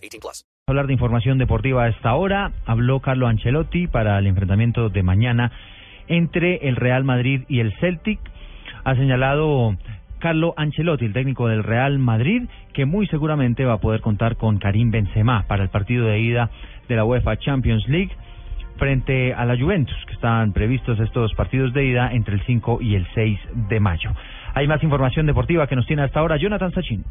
18 plus. Hablar de información deportiva a esta hora. Habló Carlo Ancelotti para el enfrentamiento de mañana entre el Real Madrid y el Celtic. Ha señalado Carlo Ancelotti, el técnico del Real Madrid, que muy seguramente va a poder contar con Karim Benzema para el partido de ida de la UEFA Champions League frente a la Juventus, que están previstos estos partidos de ida entre el 5 y el 6 de mayo. Hay más información deportiva que nos tiene hasta ahora Jonathan Sachin.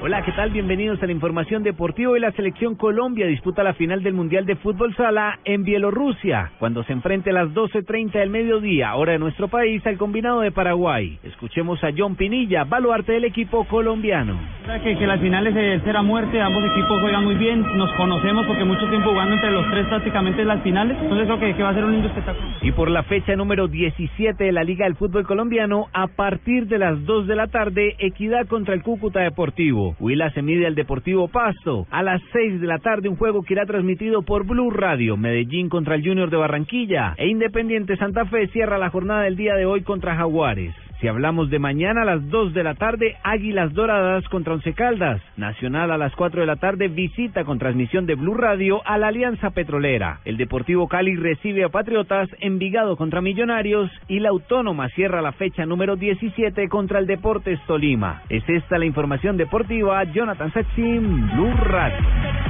Hola, ¿qué tal? Bienvenidos a la información deportiva. Hoy la selección Colombia disputa la final del Mundial de Fútbol Sala en Bielorrusia, cuando se enfrente a las 12.30 del mediodía, hora de nuestro país, al combinado de Paraguay. Escuchemos a John Pinilla, baluarte del equipo colombiano. Que, que las finales de ser a muerte, ambos equipos juegan muy bien, nos conocemos porque mucho tiempo jugando entre los tres prácticamente en las finales, entonces creo que, que va a ser un lindo espectáculo. Y por la fecha número 17 de la Liga del Fútbol Colombiano, a partir de las 2 de la tarde, Equidad contra el Cúcuta Deportivo. Huila se mide al Deportivo Pasto. A las 6 de la tarde, un juego que irá transmitido por Blue Radio. Medellín contra el Junior de Barranquilla. E Independiente Santa Fe cierra la jornada del día de hoy contra Jaguares. Si hablamos de mañana a las 2 de la tarde, Águilas Doradas contra Once Caldas. Nacional a las 4 de la tarde visita con transmisión de Blue Radio a la Alianza Petrolera. El Deportivo Cali recibe a Patriotas, Envigado contra Millonarios y la Autónoma cierra la fecha número 17 contra el Deportes Tolima. Es esta la información deportiva. Jonathan Sachin, Blue Radio.